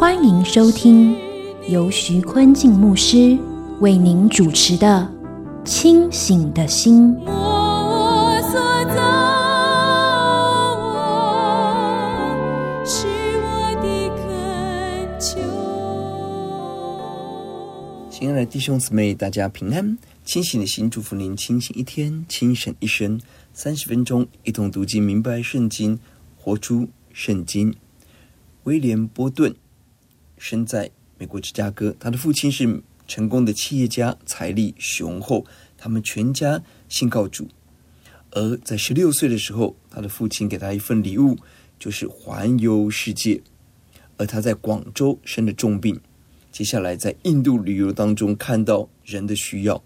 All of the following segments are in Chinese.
欢迎收听由徐坤静牧师为您主持的《清醒的心》。亲爱的弟兄姊妹，大家平安！清醒的心，祝福您清醒一天，清醒一生。三十分钟，一同读经，明白圣经，活出圣经。威廉波顿生在美国芝加哥，他的父亲是成功的企业家，财力雄厚，他们全家信靠主。而在十六岁的时候，他的父亲给他一份礼物，就是环游世界。而他在广州生了重病。接下来，在印度旅游当中看到人的需要，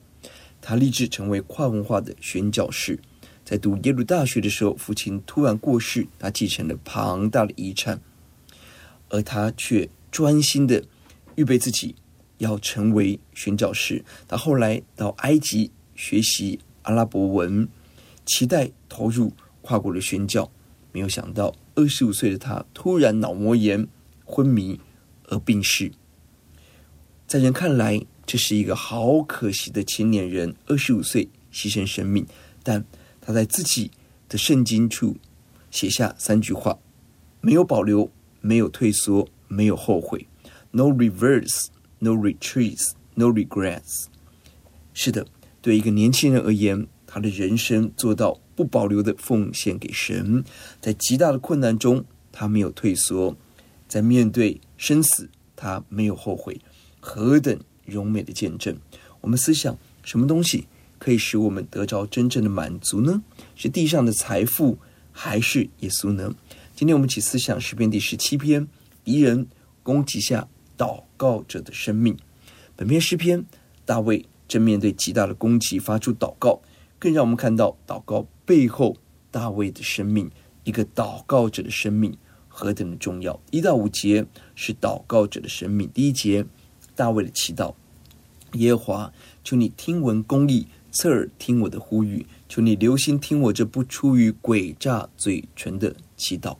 他立志成为跨文化的宣教士。在读耶鲁大学的时候，父亲突然过世，他继承了庞大的遗产，而他却专心的预备自己要成为宣教士。他后来到埃及学习阿拉伯文，期待投入跨国的宣教。没有想到，二十五岁的他突然脑膜炎昏迷而病逝。在人看来，这是一个好可惜的青年人，二十五岁牺牲生命。但他在自己的圣经处写下三句话：没有保留，没有退缩，没有后悔。No reverse, no retreats, no regrets。是的，对一个年轻人而言，他的人生做到不保留的奉献给神，在极大的困难中，他没有退缩；在面对生死，他没有后悔。何等荣美的见证！我们思想，什么东西可以使我们得着真正的满足呢？是地上的财富，还是耶稣呢？今天我们起思想诗篇第十七篇：敌人攻击下祷告者的生命。本篇诗篇，大卫正面对极大的攻击发出祷告，更让我们看到祷告背后大卫的生命，一个祷告者的生命何等的重要。一到五节是祷告者的生命，第一节。大卫的祈祷，耶和华，求你听闻公义，侧耳听我的呼吁，求你留心听我这不出于诡诈嘴唇的祈祷。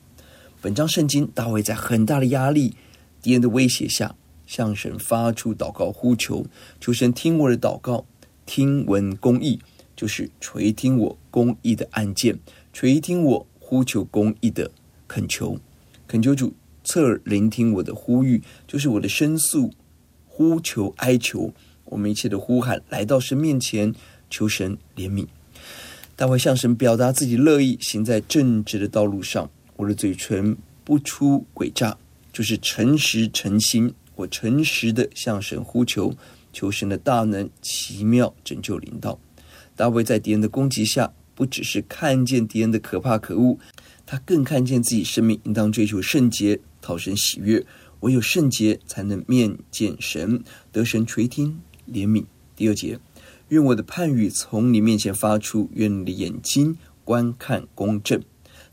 本章圣经，大卫在很大的压力、敌人的威胁下，向神发出祷告呼求，求神听我的祷告，听闻公义，就是垂听我公义的案件，垂听我呼求公义的恳求，恳求主侧耳聆听我的呼吁，就是我的申诉。呼求哀求，我们一切的呼喊来到神面前，求神怜悯。大卫向神表达自己乐意行在正直的道路上。我的嘴唇不出诡诈，就是诚实诚心。我诚实的向神呼求，求神的大能奇妙拯救领导。大卫在敌人的攻击下，不只是看见敌人的可怕可恶，他更看见自己生命应当追求圣洁，讨神喜悦。唯有圣洁，才能面见神，得神垂听怜悯。第二节，愿我的判语从你面前发出，愿你的眼睛观看公正。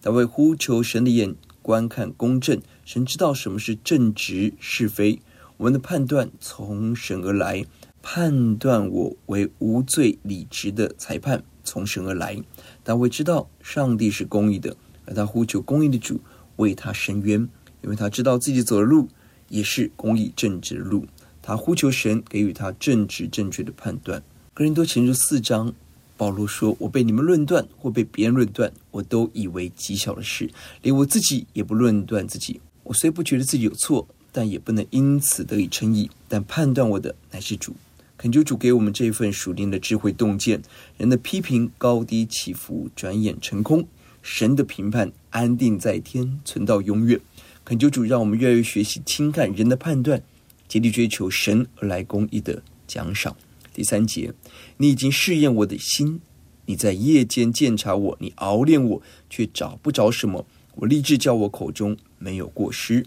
大卫呼求神的眼观看公正，神知道什么是正直是非。我们的判断从神而来，判断我为无罪理直的裁判从神而来。大卫知道上帝是公义的，而他呼求公义的主为他伸冤，因为他知道自己走的路。也是公义正直的路，他呼求神给予他正直正确的判断。哥林多前书四章，保罗说：“我被你们论断或被别人论断，我都以为极小的事，连我自己也不论断自己。我虽不觉得自己有错，但也不能因此得以称义。但判断我的乃是主。恳求主给我们这份属灵的智慧洞见。人的批评高低起伏，转眼成空；神的评判安定在天，存到永远。”恳求主，让我们越来越学习轻看人的判断，竭力追求神而来公义的奖赏。第三节，你已经试验我的心，你在夜间鉴察我，你熬炼我，却找不着什么。我立志叫我口中没有过失。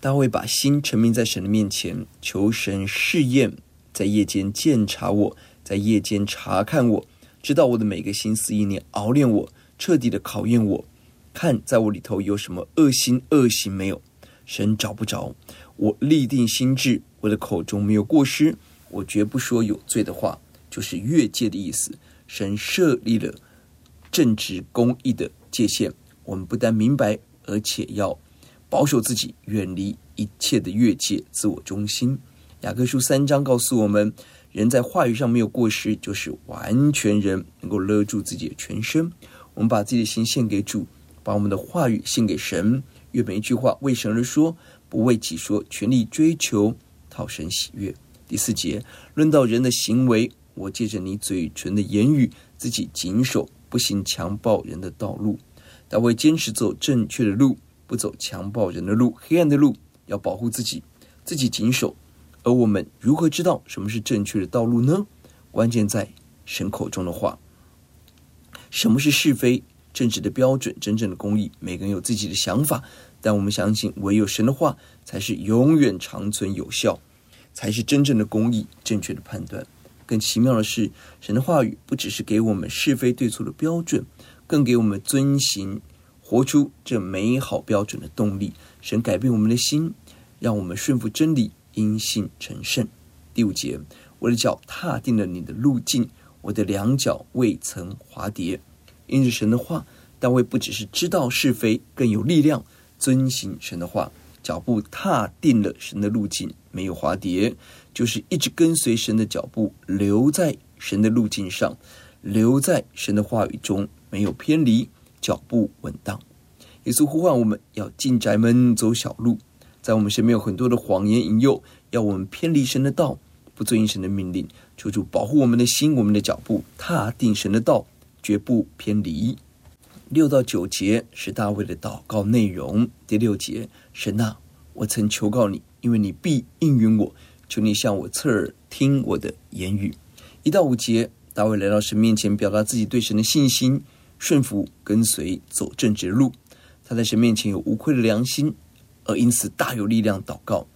大卫把心陈明在神的面前，求神试验，在夜间鉴察我，在夜间查看我，知道我的每个心思意念，熬炼我，彻底的考验我，看在我里头有什么恶心恶行没有。神找不着，我立定心志，我的口中没有过失，我绝不说有罪的话，就是越界的意思。神设立了正直公义的界限，我们不但明白，而且要。保守自己，远离一切的越界、自我中心。雅各书三章告诉我们：人在话语上没有过失，就是完全人，能够勒住自己的全身。我们把自己的心献给主，把我们的话语献给神，愿每一句话为神而说，不为己说，全力追求讨神喜悦。第四节论到人的行为，我借着你嘴唇的言语，自己谨守，不行强暴人的道路。大卫坚持走正确的路。不走强暴人的路，黑暗的路，要保护自己，自己谨守。而我们如何知道什么是正确的道路呢？关键在神口中的话。什么是是非？正直的标准，真正的公义。每个人有自己的想法，但我们相信，唯有神的话才是永远长存有效，才是真正的公义，正确的判断。更奇妙的是，神的话语不只是给我们是非对错的标准，更给我们遵行。活出这美好标准的动力，神改变我们的心，让我们顺服真理，因信成圣。第五节，我的脚踏定了你的路径，我的两脚未曾滑跌。因着神的话，大卫不只是知道是非，更有力量遵行神的话，脚步踏定了神的路径，没有滑跌，就是一直跟随神的脚步，留在神的路径上，留在神的话语中，没有偏离。脚步稳当，耶稣呼唤我们要进宅门走小路，在我们身边有很多的谎言引诱，要我们偏离神的道，不遵行神的命令。求主保护我们的心，我们的脚步踏定神的道，绝不偏离。六到九节是大卫的祷告内容。第六节，神啊，我曾求告你，因为你必应允我，求你向我侧耳听我的言语。一到五节，大卫来到神面前，表达自己对神的信心。顺服、跟随、走正直路，他在神面前有无愧的良心，而因此大有力量祷告。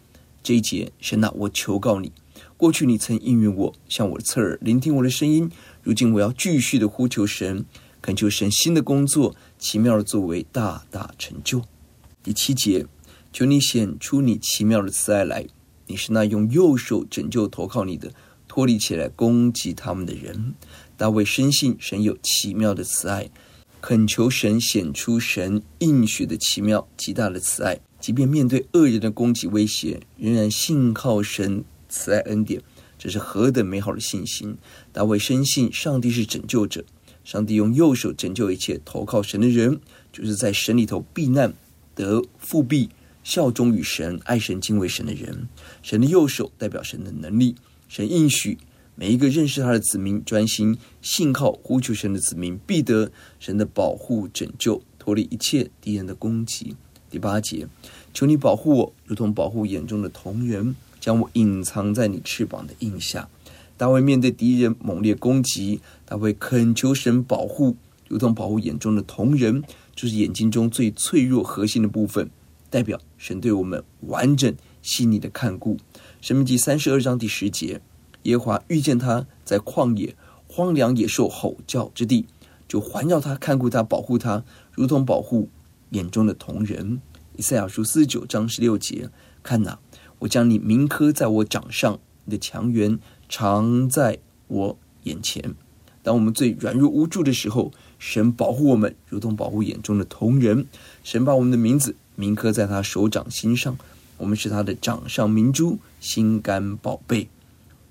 这一节，神啊，我求告你，过去你曾应允我，向我侧耳聆听我的声音。如今我要继续的呼求神，恳求神新的工作、奇妙的作为大大成就。第七节，求你显出你奇妙的慈爱来，你是那用右手拯救投靠你的，脱离起来攻击他们的人。大卫深信神有奇妙的慈爱，恳求神显出神应许的奇妙极大的慈爱，即便面对恶人的攻击威胁，仍然信靠神慈爱恩典，这是何等美好的信心！大卫深信上帝是拯救者，上帝用右手拯救一切投靠神的人，就是在神里头避难得复辟，效忠于神、爱神、敬畏神的人。神的右手代表神的能力，神应许。每一个认识他的子民，专心信靠呼求神的子民，必得神的保护拯救，脱离一切敌人的攻击。第八节，求你保护我，如同保护眼中的瞳人，将我隐藏在你翅膀的荫下。大卫面对敌人猛烈攻击，大卫恳求神保护，如同保护眼中的瞳仁，就是眼睛中最脆弱核心的部分，代表神对我们完整细腻的看顾。申命记三十二章第十节。耶华遇见他在旷野荒凉野兽吼叫之地，就环绕他看顾他保护他，如同保护眼中的瞳仁。以赛亚书四十九章十六节，看哪，我将你铭刻在我掌上，你的强援常在我眼前。当我们最软弱无助的时候，神保护我们，如同保护眼中的瞳人。神把我们的名字铭刻在他手掌心上，我们是他的掌上明珠，心肝宝贝。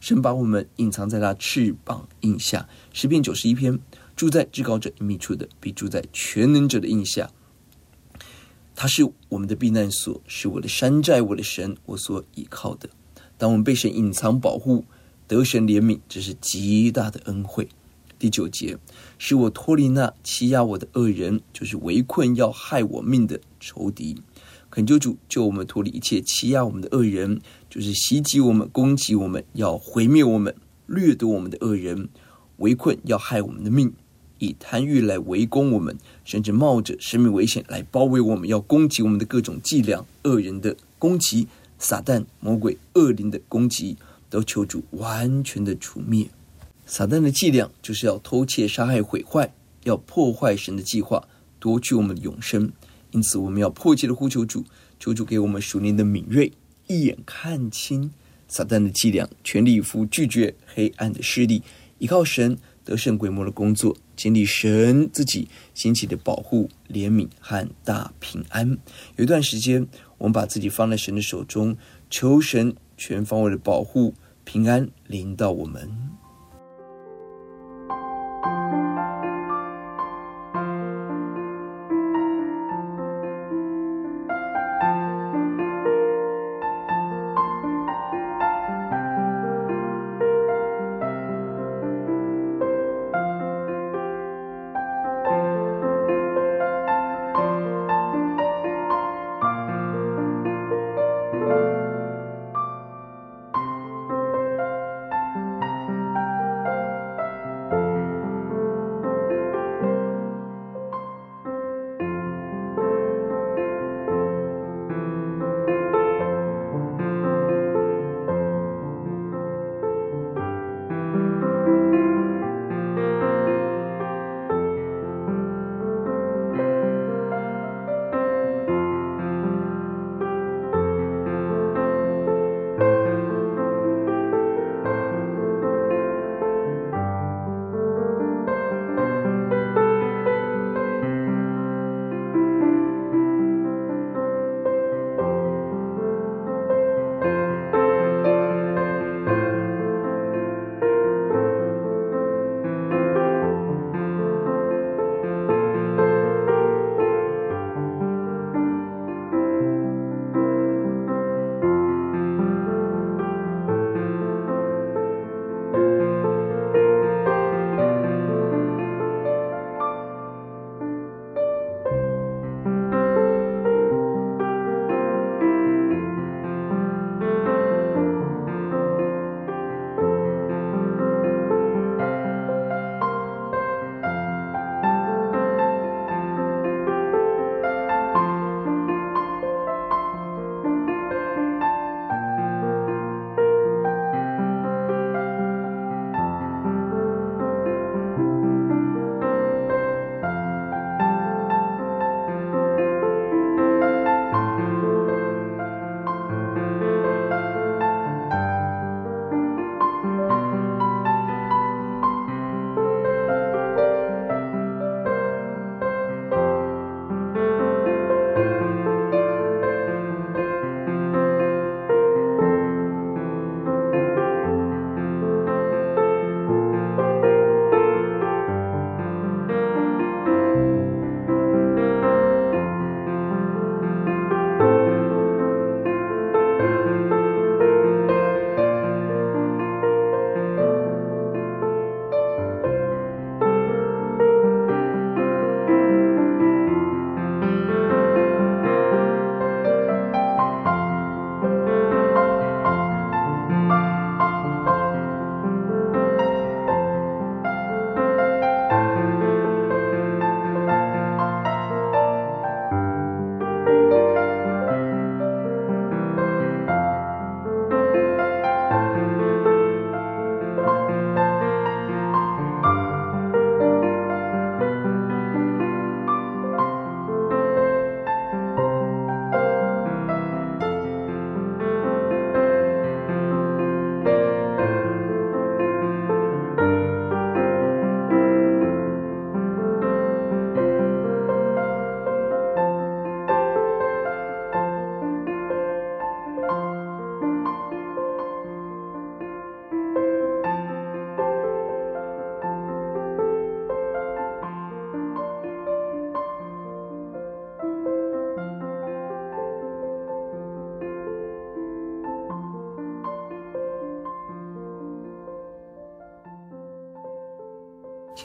神把我们隐藏在他翅膀印下，诗篇九十一篇，住在至高者隐秘处的，比住在全能者的印下。他是我们的避难所，是我的山寨，我的神，我所倚靠的。当我们被神隐藏保护，得神怜悯，这是极大的恩惠。第九节，使我脱离那欺压我的恶人，就是围困要害我命的仇敌。恳求主救我们脱离一切欺压我们的恶人，就是袭击我们、攻击我们、要毁灭我们、掠夺我们的恶人，围困要害我们的命。以贪欲来围攻我们，甚至冒着生命危险来包围我们，要攻击我们的各种伎俩、恶人的攻击、撒旦、魔鬼、恶灵的攻击，都求主完全的除灭。撒旦的伎俩就是要偷窃、杀害、毁坏，要破坏神的计划，夺取我们的永生。因此，我们要迫切的呼求主，求主给我们属灵的敏锐，一眼看清撒旦的伎俩，全力以赴拒绝黑暗的势力，依靠神得胜鬼魔的工作，经历神自己兴起的保护、怜悯和大平安。有一段时间，我们把自己放在神的手中，求神全方位的保护、平安临到我们。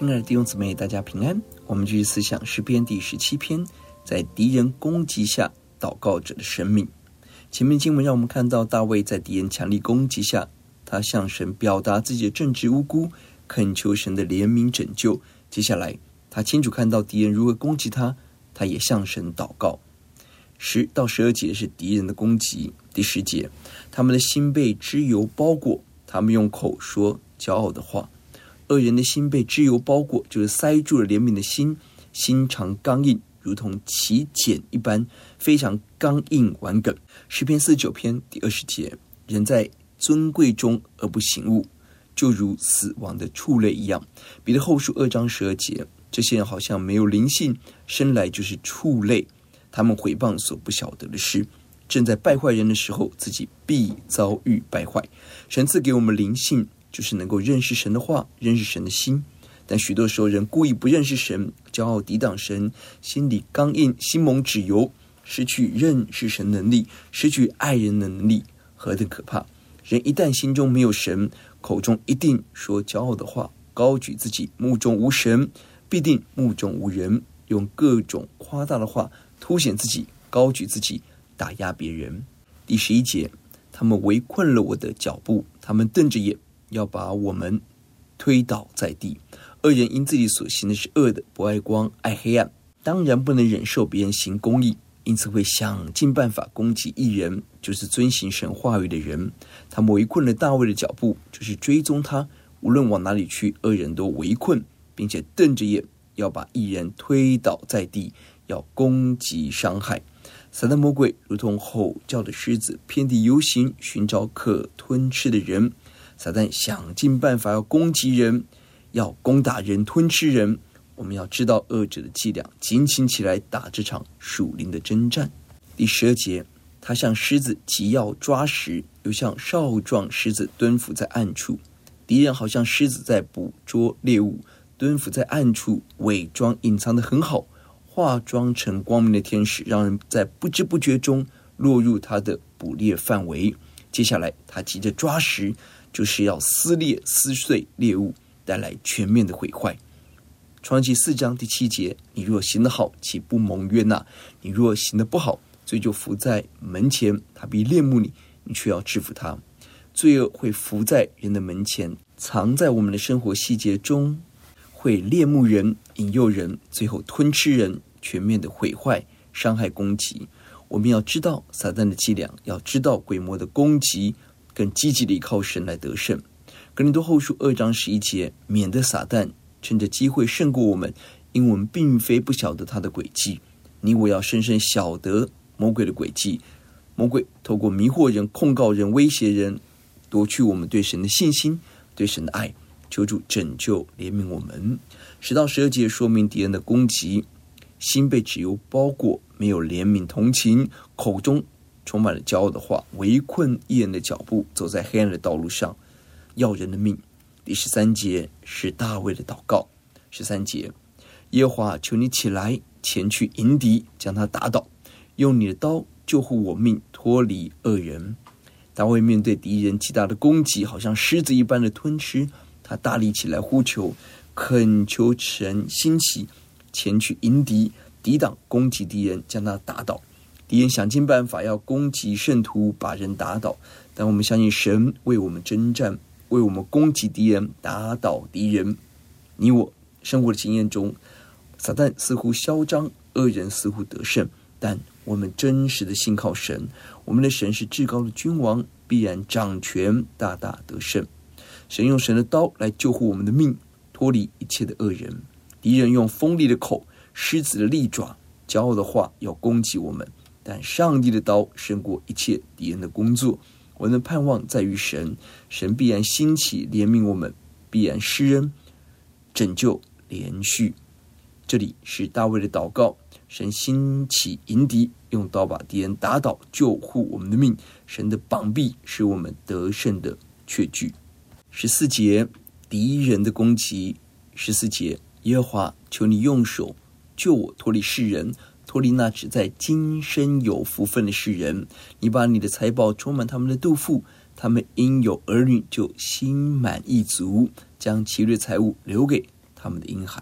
亲爱的弟兄姊妹，大家平安。我们继续思想诗篇第十七篇，在敌人攻击下祷告者的生命。前面经文让我们看到大卫在敌人强力攻击下，他向神表达自己的正直无辜，恳求神的怜悯拯救，接下来，他清楚看到敌人如何攻击他，他也向神祷告。十到十二节是敌人的攻击。第十节，他们的心被脂油包裹，他们用口说骄傲的话。恶人的心被脂油包裹，就是塞住了怜悯的心，心肠刚硬，如同其茧一般，非常刚硬顽梗。诗篇四十九篇第二十节，人在尊贵中而不醒悟，就如死亡的畜类一样。彼得后书二章十二节。这些人好像没有灵性，生来就是畜类。他们毁谤所不晓得的事，正在败坏人的时候，自己必遭遇败坏。神赐给我们灵性，就是能够认识神的话，认识神的心。但许多时候，人故意不认识神，骄傲抵挡神，心里刚硬，心蒙脂油，失去认识神能力，失去爱人的能力，何等可怕！人一旦心中没有神，口中一定说骄傲的话，高举自己，目中无神。必定目中无人，用各种夸大的话凸显自己，高举自己，打压别人。第十一节，他们围困了我的脚步，他们瞪着眼，要把我们推倒在地。恶人因自己所行的是恶的，不爱光，爱黑暗，当然不能忍受别人行公义，因此会想尽办法攻击义人，就是遵行神话语的人。他围困了大卫的脚步，就是追踪他，无论往哪里去，恶人都围困。并且瞪着眼，要把义人推倒在地，要攻击伤害。撒旦魔鬼如同吼叫的狮子，遍地游行，寻找可吞吃的人。撒旦想尽办法要攻击人，要攻打人，吞吃人。我们要知道恶者的伎俩，警醒起来打这场属灵的征战。第十二节，他像狮子急要抓食，又像少壮狮子蹲伏在暗处。敌人好像狮子在捕捉猎物。蹲伏在暗处，伪装隐藏得很好，化妆成光明的天使，让人在不知不觉中落入他的捕猎范围。接下来，他急着抓食，就是要撕裂、撕碎猎物，带来全面的毁坏。创世记四章第七节：你若行得好，岂不蒙约纳？你若行得不好，罪就伏在门前，他必恋慕你，你却要制服他。罪恶会伏在人的门前，藏在我们的生活细节中。会恋慕人，引诱人，最后吞吃人，全面的毁坏、伤害、攻击。我们要知道撒旦的伎俩，要知道鬼魔的攻击，更积极的依靠神来得胜。哥林多后书二章十一节，免得撒旦趁着机会胜过我们，因为我们并非不晓得他的诡计。你我要深深晓得魔鬼的诡计。魔鬼透过迷惑人、控告人、威胁人，夺去我们对神的信心、对神的爱。求主拯救怜悯我们。十到十二节说明敌人的攻击，心被脂油包裹，没有怜悯同情，口中充满了骄傲的话，围困义人的脚步，走在黑暗的道路上，要人的命。第十三节是大卫的祷告。十三节，耶和华求你起来，前去迎敌，将他打倒，用你的刀救护我命，脱离恶人。大卫面对敌人极大的攻击，好像狮子一般的吞吃。他大力起来呼求，恳求神兴起，前去迎敌，抵挡攻击敌人，将他打倒。敌人想尽办法要攻击圣徒，把人打倒。但我们相信神为我们征战，为我们攻击敌人，打倒敌人。你我生活的经验中，撒旦似乎嚣张，恶人似乎得胜，但我们真实的信靠神，我们的神是至高的君王，必然掌权，大大得胜。神用神的刀来救护我们的命，脱离一切的恶人。敌人用锋利的口、狮子的利爪、骄傲的话要攻击我们，但上帝的刀胜过一切敌人的工作。我们的盼望在于神，神必然兴起怜悯我们，必然施恩拯救连续。这里是大卫的祷告：神兴起迎敌，用刀把敌人打倒，救护我们的命。神的膀臂是我们得胜的确据。十四节，敌人的攻击。十四节，耶和华，求你用手救我脱离世人，脱离那只在今生有福分的世人。你把你的财宝充满他们的肚腹，他们因有儿女就心满意足，将其余的财物留给他们的婴孩。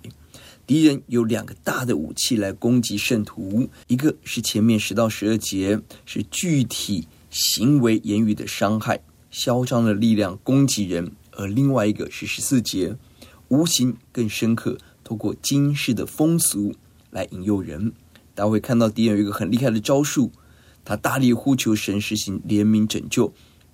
敌人有两个大的武器来攻击圣徒，一个是前面十到十二节，是具体行为言语的伤害，嚣张的力量攻击人。而另外一个是十四节，无形更深刻，透过今世的风俗来引诱人。大家会看到敌人有一个很厉害的招数，他大力呼求神实行怜悯拯救，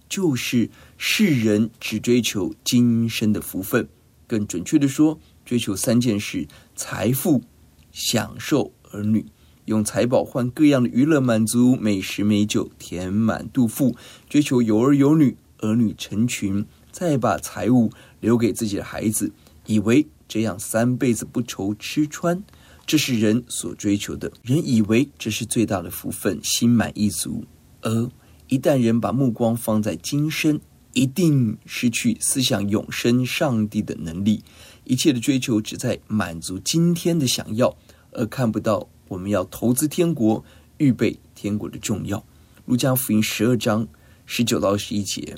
就是世人只追求今生的福分，更准确的说，追求三件事：财富、享受、儿女。用财宝换各样的娱乐满足，美食美酒填满肚腹，追求有儿有女，儿女成群，再把财物留给自己的孩子，以为这样三辈子不愁吃穿，这是人所追求的。人以为这是最大的福分，心满意足。而一旦人把目光放在今生，一定失去思想永生上帝的能力。一切的追求只在满足今天的想要，而看不到。我们要投资天国，预备天国的重要。路加福音十二章十九到十一节，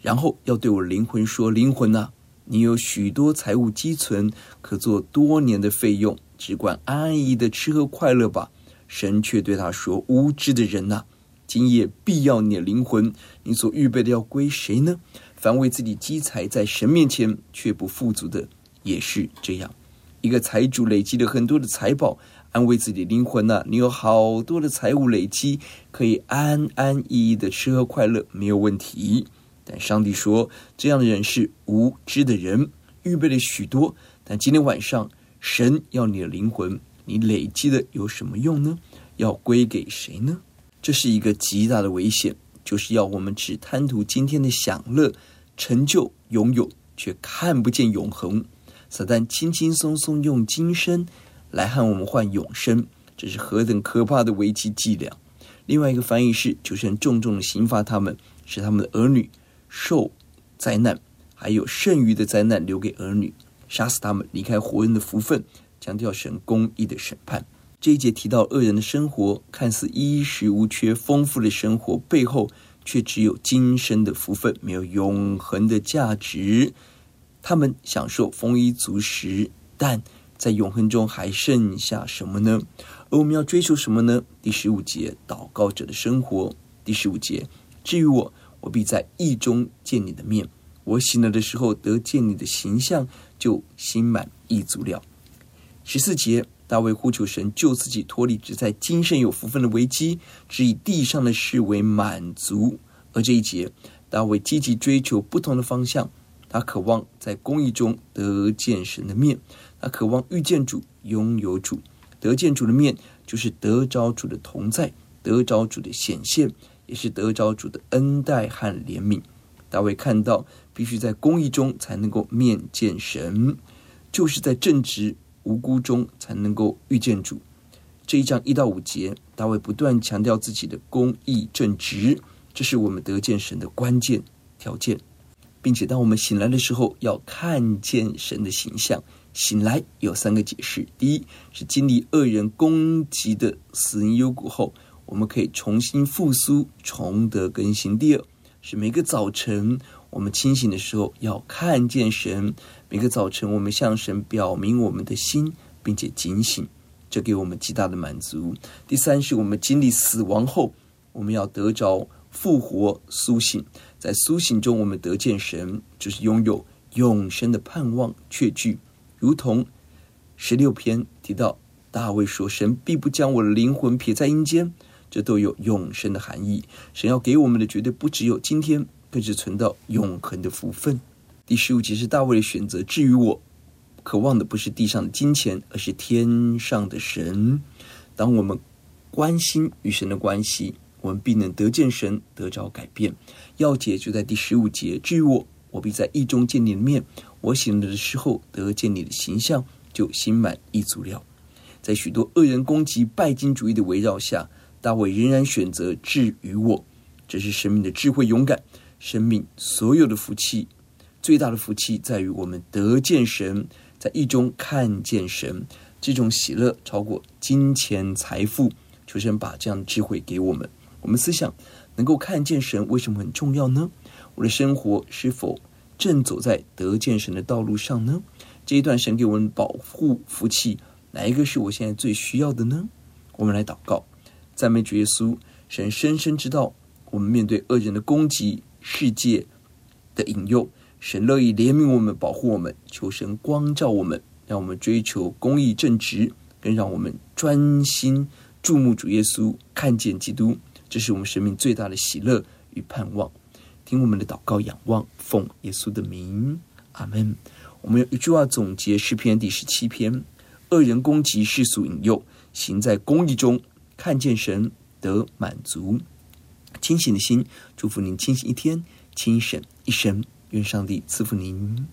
然后要对我灵魂说：“灵魂啊，你有许多财物积存，可做多年的费用，只管安安逸的吃喝快乐吧。”神却对他说：“无知的人呐，今夜必要你的灵魂，你所预备的要归谁呢？凡为自己积财在神面前却不富足的，也是这样。一个财主累积了很多的财宝。”安慰自己灵魂呐、你有好多的财物累积，可以安安逸逸的吃喝快乐，没有问题。但上帝说，这样的人是无知的人，预备了许多，但今天晚上神要你的灵魂，你累积的有什么用呢？要归给谁呢？这是一个极大的危险，就是要我们只贪图今天的享乐、成就、拥有，却看不见永恒。撒旦轻轻松松用今生。来和我们换永生，这是何等可怕的危机伎俩！另外一个翻译是：求神重重的刑罚他们，使他们的儿女受灾难，还有剩余的灾难留给儿女，杀死他们，离开活人的福分，强调神公义的审判。这一节提到恶人的生活，看似衣食无缺、丰富的生活，背后却只有今生的福分，没有永恒的价值。他们享受丰衣足食，但在永恒中还剩下什么呢？而我们要追求什么呢？第十五节，祷告者的生活。第十五节，至于我，我必在义中见你的面。我醒了的时候得见你的形象，就心满意足了。十四节，大卫呼求神救自己脱离只在今生有福分的危机，只以地上的事为满足。而这一节，大卫积极追求不同的方向。他渴望在公义中得见神的面，他渴望遇见主，拥有主，得见主的面，就是得着主的同在，得着主的显现，也是得着主的恩待和怜悯。大卫看到，必须在公义中才能够面见神，就是在正直无辜中才能够遇见主。这一章一到五节，大卫不断强调自己的公义正直，这是我们得见神的关键条件。并且，当我们醒来的时候，要看见神的形象。醒来有三个解释：第一，是经历恶人攻击的死荫幽谷后，我们可以重新复苏，重得更新；第二，是每个早晨我们清醒的时候，要看见神；每个早晨，我们向神表明我们的心，并且警醒，这给我们极大的满足。第三，是我们经历死亡后，我们要得着复活苏醒。在苏醒中，我们得见神，就是拥有永生的盼望确据，如同十六篇提到大卫说：“神必不将我的灵魂撇在阴间。”这都有永生的含义。神要给我们的绝对不只有今天，更是存到永恒的福分。第十五节是大卫的选择。至于我，渴望的不是地上的金钱，而是天上的神。当我们关心与神的关系。我们必能得见神，得着改变。要解就在第十五节。至于我，我必在意中见你的面。我醒了的时候得见你的形象，就心满意足了。在许多恶人攻击拜金主义的围绕下，大卫仍然选择至于我。这是生命的智慧、勇敢。生命所有的福气，最大的福气在于我们得见神，在意中看见神。这种喜乐超过金钱财富。求神把这样的智慧给我们。我们思想能够看见神为什么很重要呢？我的生活是否正走在得见神的道路上呢？这一段神给我们保护福气，哪一个是我现在最需要的呢？我们来祷告，赞美主耶稣。神深深知道我们面对恶人的攻击、世界的引诱，神乐意怜悯我们、保护我们。求神光照我们，让我们追求公义正直，更让我们专心注目主耶稣，看见基督，这是我们生命最大的喜乐与盼望。听我们的祷告，仰望奉耶稣的名，阿门。我们有一句话总结诗篇第十七篇：恶人攻击，世俗引诱，行在公义中，看见神得满足。清醒的心，祝福您清醒一天，清醒一生。愿上帝赐福您。